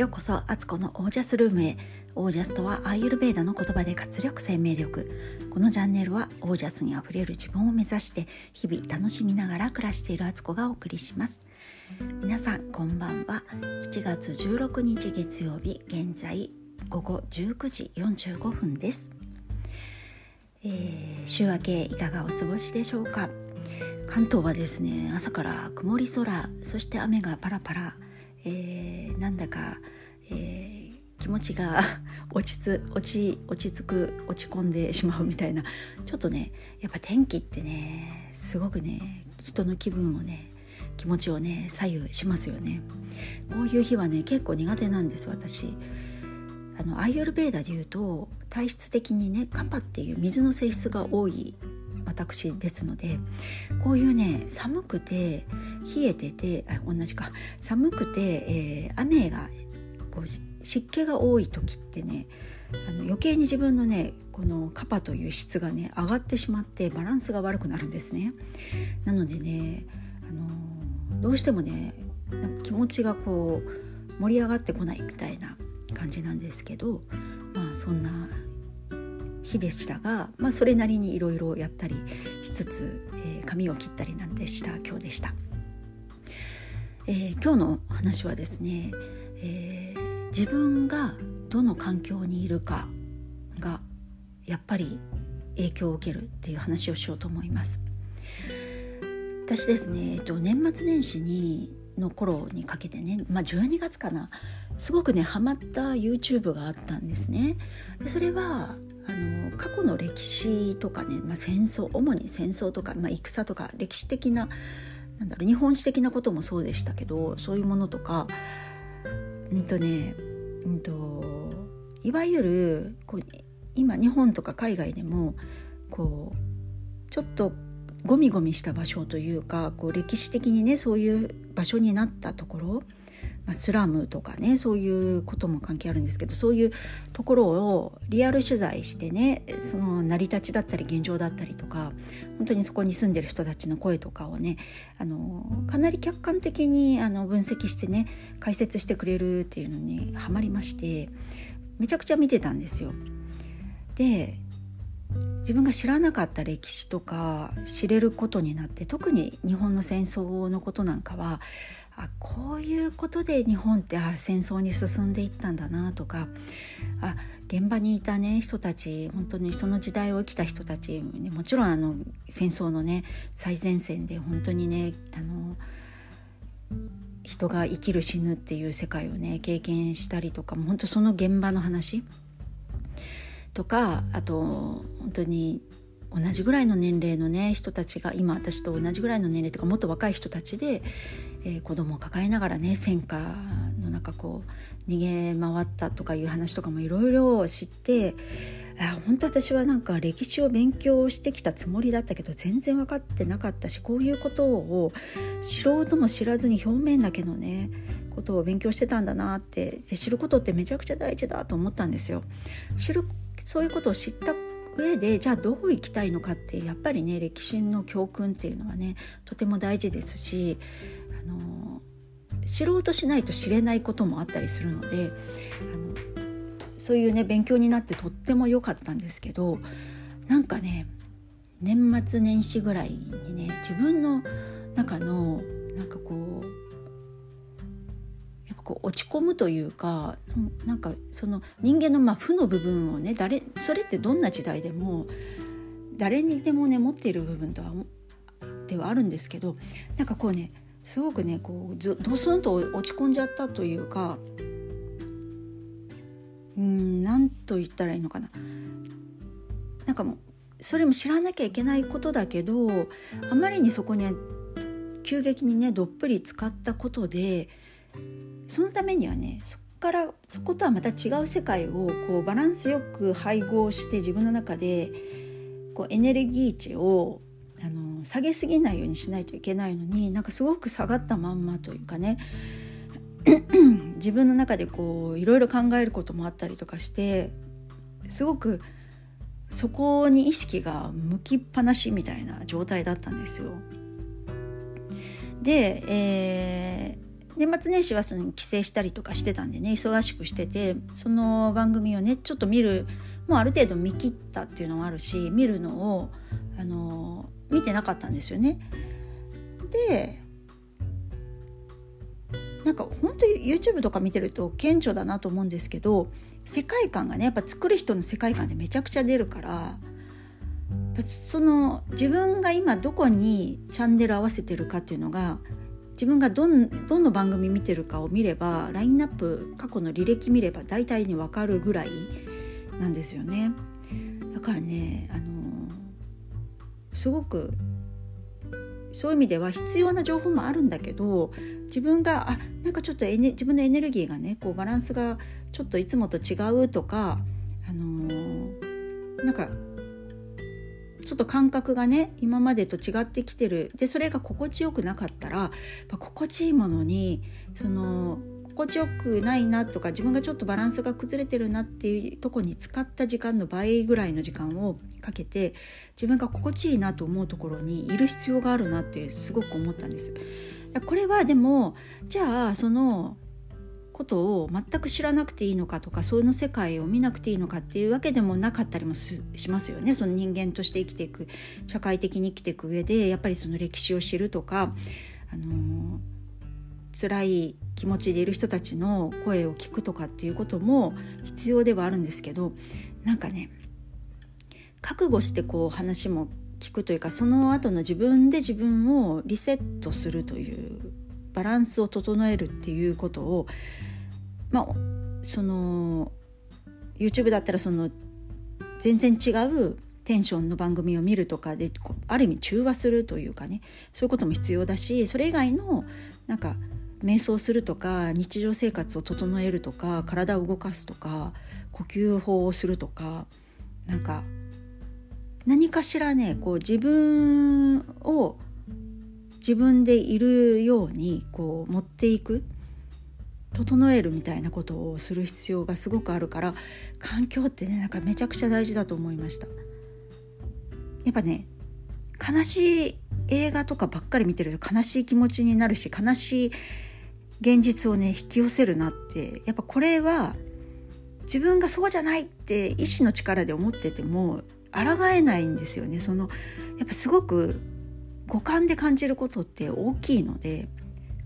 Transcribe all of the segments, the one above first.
ようこそアツコのオージャスルームへ。オージャスとはアーユルベーダの言葉で活力生命力。このチャンネルはオージャスにあふれる自分を目指して日々楽しみながら暮らしているアツコがお送りします。皆さんこんばんは。7月16日月曜日現在午後19時45分です、えー、週明けいかがお過ごしでしょうか。関東はですね朝から曇り空そして雨がパラパラ。えー、なんだか、えー、気持ちが 落ち着落ち落ち着く落ち込んでしまうみたいな。ちょっとねやっぱ天気ってねすごくね人の気分をね気持ちをね左右しますよね。こういう日はね結構苦手なんです私。あのアイオルベーダでいうと体質的にねカパっていう水の性質が多い私ですのでこういうね寒くて冷えててあ同じか寒くて、えー、雨がこう湿気が多い時ってねあの余計に自分のねこのカパという質がね上がってしまってバランスが悪くなるんですね。なのでね、あのどうしてもねなんか気持ちがこう盛り上がってこないみたいな感じなんですけどまあそんな日でしたが、まあ、それなりにいろいろやったりしつつ、えー、髪を切ったりなんてした今日でした、えー、今日の話はですね、えー、自分がどの環境にいるかがやっぱり影響を受けるっていう話をしようと思います。私ですね、えっと、年末年始にの頃にかけてね、まあ、12月かなすごくねハマった YouTube があったんですね。でそれはあの過去の歴史とかね、まあ、戦争主に戦争とか、まあ、戦とか歴史的ななんだろう日本史的なこともそうでしたけどそういうものとかうんとねうんといわゆるこう今日本とか海外でもこうちょっとゴミゴミした場所というかこう歴史的にねそういう場所になったところまあ、スラムとかねそういうことも関係あるんですけどそういうところをリアル取材してねその成り立ちだったり現状だったりとか本当にそこに住んでる人たちの声とかをねあのかなり客観的にあの分析してね解説してくれるっていうのにハマりましてめちゃくちゃ見てたんですよ。で自分が知らなかった歴史とか知れることになって特に日本の戦争のことなんかはあこういうことで日本ってあ戦争に進んでいったんだなとか。あ現場にいたね人たち本当にその時代を生きた人たちもちろんあの戦争のね最前線で本当にねあの人が生きる死ぬっていう世界をね経験したりとか本当その現場の話。とかあと本当に同じぐらいの年齢のね人たちが今私と同じぐらいの年齢とかもっと若い人たちで、えー、子供を抱えながらね戦火の中こう逃げ回ったとかいう話とかもいろいろ知って本当私はなんか歴史を勉強してきたつもりだったけど全然分かってなかったしこういうことを知ろうとも知らずに表面だけのねことを勉強してたんだなって知ることってめちゃくちゃ大事だと思ったんですよ。知るそういうことを知った上でじゃあどう生きたいのかってやっぱりね歴史の教訓っていうのはねとても大事ですしあの知ろうとしないと知れないこともあったりするのであのそういうね勉強になってとっても良かったんですけどなんかね年末年始ぐらいにね自分の中のなんかこうこう落ち込むというかなんかその人間のまあ負の部分をね誰それってどんな時代でも誰にでもね持っている部分とはではあるんですけどなんかこうねすごくねこうドスンと落ち込んじゃったというかうん何と言ったらいいのかな。なんかもうそれも知らなきゃいけないことだけどあまりにそこに急激にねどっぷり使ったことでそのためにはねそこからそことはまた違う世界をこうバランスよく配合して自分の中でこうエネルギー値をあのの下げすぎないようにしないといけないのになんかすごく下がったまんまというかね 自分の中でこういろいろ考えることもあったりとかしてすごくそこに意識が向きっぱなしみたいな状態だったんですよ。で、えー年末年始はその帰省したりとかしてたんでね忙しくしててその番組をねちょっと見るもうある程度見切ったっていうのもあるし見るのをあの見てなかったんですよね。でなんか本当に YouTube とか見てると顕著だなと思うんですけど世界観がねやっぱ作る人の世界観でめちゃくちゃ出るからその自分が今どこにチャンネル合わせてるかっていうのが自分がどんどの番組見てるかを見ればラインナップ過去の履歴見れば大体に分かるぐらいなんですよね。だからねあのすごくそういう意味では必要な情報もあるんだけど自分があなんかちょっとエネ自分のエネルギーがねこうバランスがちょっといつもと違うとか、あのー、なんかちょっと感覚がね今までと違ってきてる。でそれが心地よくなかったら心地いいものにその心地よくないなとか自分がちょっとバランスが崩れてるなっていうとこに使った時間の倍ぐらいの時間をかけて自分が心地いいなと思うところにいる必要があるなってすごく思ったんです。これはでもじゃあそのことを全く知らなくていいのかとかその世界を見なくていいのかっていうわけでもなかったりもしますよねその人間として生きていく社会的に生きていく上でやっぱりその歴史を知るとか、あのー、辛い気持ちでいる人たちの声を聞くとかっていうことも必要ではあるんですけどなんかね覚悟してこう話も聞くというかその後の自分で自分をリセットするというバランスを整えるっていうことをまあその YouTube だったらその全然違うテンションの番組を見るとかである意味中和するというかねそういうことも必要だしそれ以外のなんか瞑想するとか日常生活を整えるとか体を動かすとか呼吸法をするとかなんか何かしらねこう自分を自分でいるようにこう持っていく整えるみたいなことをする必要がすごくあるから環境ってねなんかめちゃくちゃ大事だと思いました。やっぱね悲しい映画とかばっかり見てると悲しい気持ちになるし悲しい現実をね引き寄せるなってやっぱこれは自分がそうじゃないって意志の力で思ってても抗えないんですよね。そのやっぱすごく五感で感じることって大きいので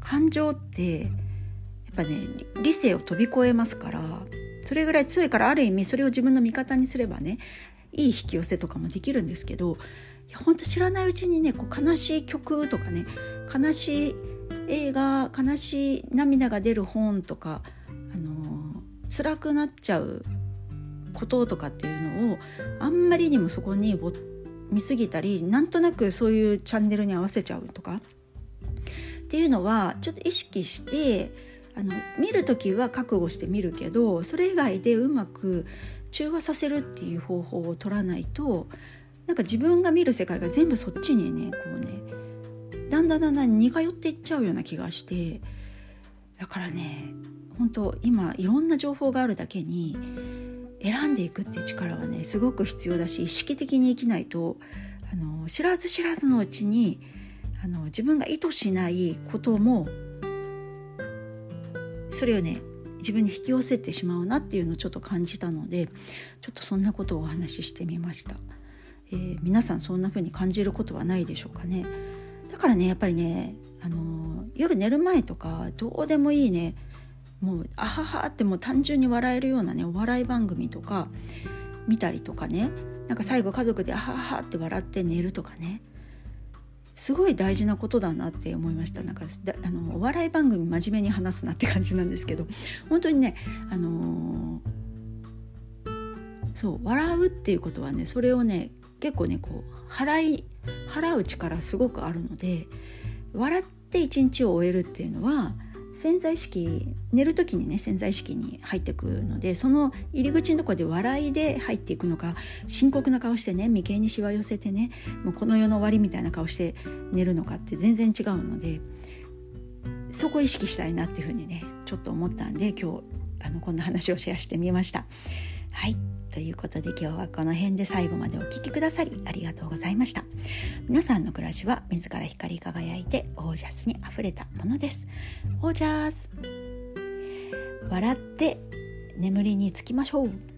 感情ってやっぱね理性を飛び越えますからそれぐらい強いからある意味それを自分の味方にすればねいい引き寄せとかもできるんですけど本当知らないうちにねこう悲しい曲とかね悲しい映画悲しい涙が出る本とか、あのー、辛くなっちゃうこととかっていうのをあんまりにもそこに見すぎたりなんとなくそういうチャンネルに合わせちゃうとかっていうのはちょっと意識してあの見る時は覚悟して見るけどそれ以外でうまく中和させるっていう方法を取らないとなんか自分が見る世界が全部そっちにねこうねだんだんだんだん似通っていっちゃうような気がしてだからね本当今いろんな情報があるだけに選んでいくっていう力はねすごく必要だし意識的に生きないとあの知らず知らずのうちにあの自分が意図しないこともそれをね自分に引き寄せてしまうなっていうのをちょっと感じたのでちょっとそんなことをお話ししてみました、えー、皆さんそんな風に感じることはないでしょうかね。だからねやっぱりねあの夜寝る前とかどうでもいいね。もうあははってもう単純に笑えるようなねお笑い番組とか見たりとかね。なんか最後家族であははって笑って寝るとかね。すごい大事なことだなって思いました。なんかあのお笑い番組真面目に話すなって感じなんですけど本当にねあのー、そう笑うっていうことはねそれをね結構ねこう払い払う力すごくあるので笑って一日を終えるっていうのは潜在意識寝る時にね潜在意識に入ってくるのでその入り口のとこで笑いで入っていくのか深刻な顔してね眉間にしわ寄せてねもうこの世の終わりみたいな顔して寝るのかって全然違うのでそこ意識したいなっていうふうにねちょっと思ったんで今日あのこんな話をシェアしてみました。はいということで今日はこの辺で最後までお聴きくださりありがとうございました。皆さんの暮らしは自ら光り輝いてオージャスにあふれたものです。オージャス。笑って眠りにつきましょう。